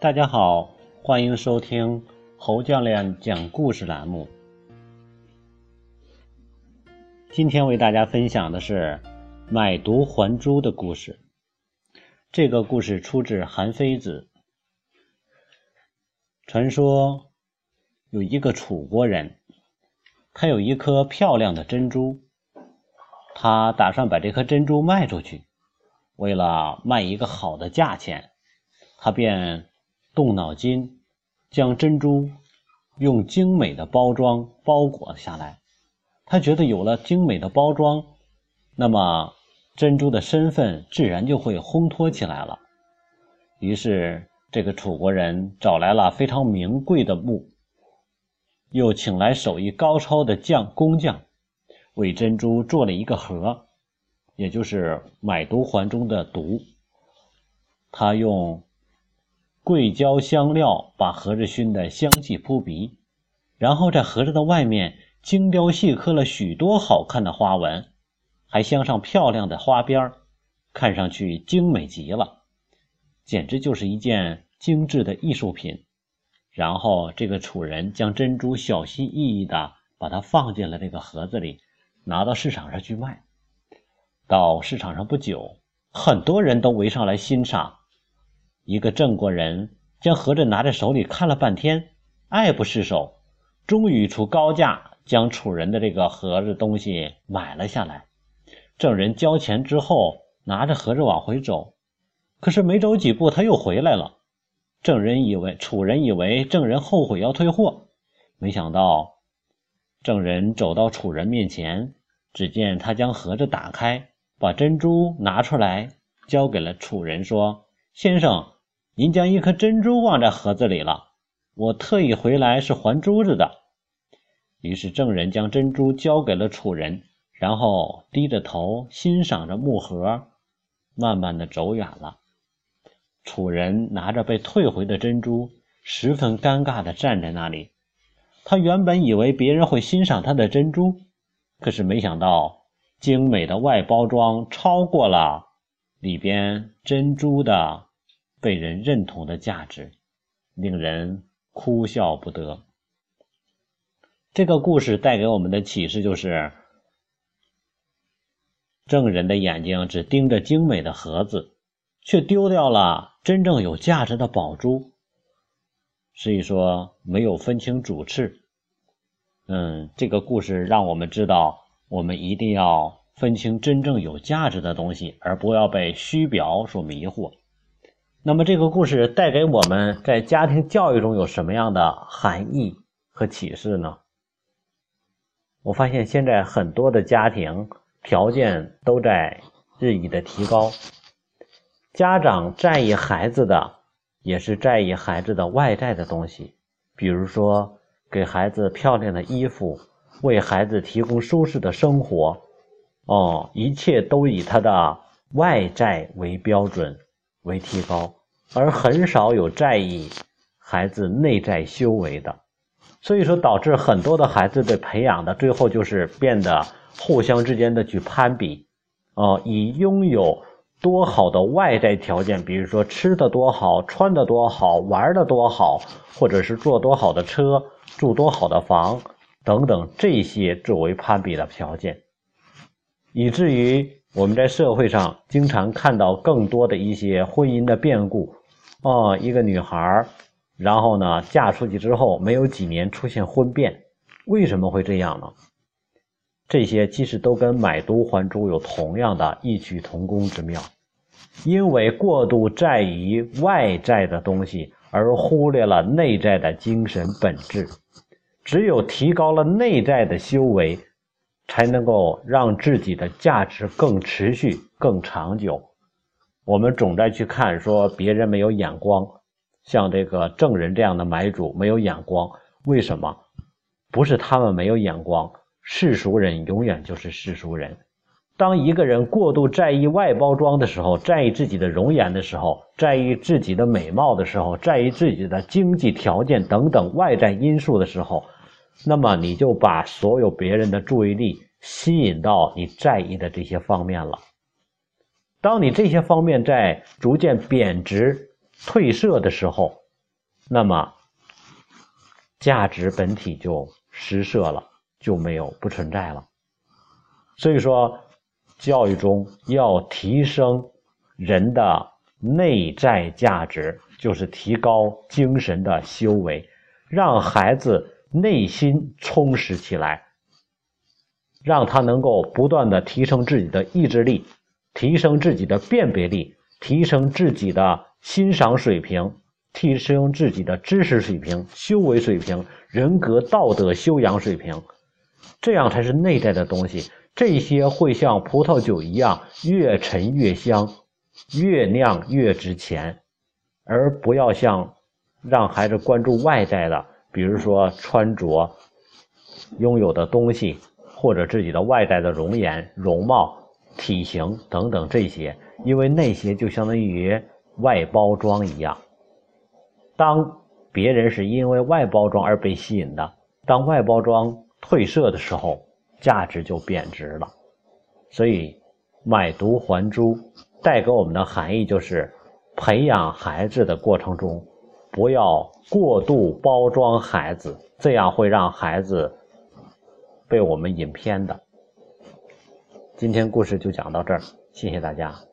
大家好，欢迎收听侯教练讲故事栏目。今天为大家分享的是买椟还珠的故事。这个故事出自《韩非子》。传说有一个楚国人，他有一颗漂亮的珍珠，他打算把这颗珍珠卖出去。为了卖一个好的价钱，他便。动脑筋，将珍珠用精美的包装包裹下来。他觉得有了精美的包装，那么珍珠的身份自然就会烘托起来了。于是，这个楚国人找来了非常名贵的木，又请来手艺高超的匠工匠，为珍珠做了一个盒，也就是买椟还珠的椟。他用。桂椒香料把盒子熏得香气扑鼻，然后在盒子的外面精雕细刻了许多好看的花纹，还镶上漂亮的花边看上去精美极了，简直就是一件精致的艺术品。然后这个楚人将珍珠小心翼翼地把它放进了这个盒子里，拿到市场上去卖。到市场上不久，很多人都围上来欣赏。一个郑国人将盒子拿在手里看了半天，爱不释手，终于出高价将楚人的这个盒子东西买了下来。郑人交钱之后，拿着盒子往回走，可是没走几步，他又回来了。郑人以为楚人以为郑人后悔要退货，没想到郑人走到楚人面前，只见他将盒子打开，把珍珠拿出来交给了楚人，说：“先生。”您将一颗珍珠忘在盒子里了，我特意回来是还珠子的。于是证人将珍珠交给了楚人，然后低着头欣赏着木盒，慢慢的走远了。楚人拿着被退回的珍珠，十分尴尬的站在那里。他原本以为别人会欣赏他的珍珠，可是没想到精美的外包装超过了里边珍珠的。被人认同的价值，令人哭笑不得。这个故事带给我们的启示就是：证人的眼睛只盯着精美的盒子，却丢掉了真正有价值的宝珠。所以说，没有分清主次。嗯，这个故事让我们知道，我们一定要分清真正有价值的东西，而不要被虚表所迷惑。那么这个故事带给我们在家庭教育中有什么样的含义和启示呢？我发现现在很多的家庭条件都在日益的提高，家长在意孩子的也是在意孩子的外在的东西，比如说给孩子漂亮的衣服，为孩子提供舒适的生活，哦，一切都以他的外在为标准为提高。而很少有在意孩子内在修为的，所以说导致很多的孩子被培养的最后就是变得互相之间的去攀比，哦，以拥有多好的外在条件，比如说吃的多好、穿的多好、玩的多好，或者是坐多好的车、住多好的房等等这些作为攀比的条件，以至于我们在社会上经常看到更多的一些婚姻的变故。哦，一个女孩然后呢，嫁出去之后没有几年出现婚变，为什么会这样呢？这些其实都跟买椟还珠有同样的异曲同工之妙，因为过度在于外在的东西，而忽略了内在的精神本质。只有提高了内在的修为，才能够让自己的价值更持续、更长久。我们总在去看说别人没有眼光，像这个证人这样的买主没有眼光，为什么？不是他们没有眼光，世俗人永远就是世俗人。当一个人过度在意外包装的时候，在意自己的容颜的时候，在意自己的美貌的时候，在意自己的经济条件等等外在因素的时候，那么你就把所有别人的注意力吸引到你在意的这些方面了。当你这些方面在逐渐贬值、褪色的时候，那么价值本体就失色了，就没有不存在了。所以说，教育中要提升人的内在价值，就是提高精神的修为，让孩子内心充实起来，让他能够不断的提升自己的意志力，提升自己的辨别力，提升自己的欣赏水平。提升自己的知识水平、修为水平、人格道德修养水平，这样才是内在的东西。这些会像葡萄酒一样，越陈越香，越酿越值钱，而不要像让孩子关注外在的，比如说穿着、拥有的东西，或者自己的外在的容颜、容貌、体型等等这些，因为那些就相当于外包装一样。当别人是因为外包装而被吸引的，当外包装褪色的时候，价值就贬值了。所以，买椟还珠带给我们的含义就是，培养孩子的过程中，不要过度包装孩子，这样会让孩子被我们引偏的。今天故事就讲到这儿，谢谢大家。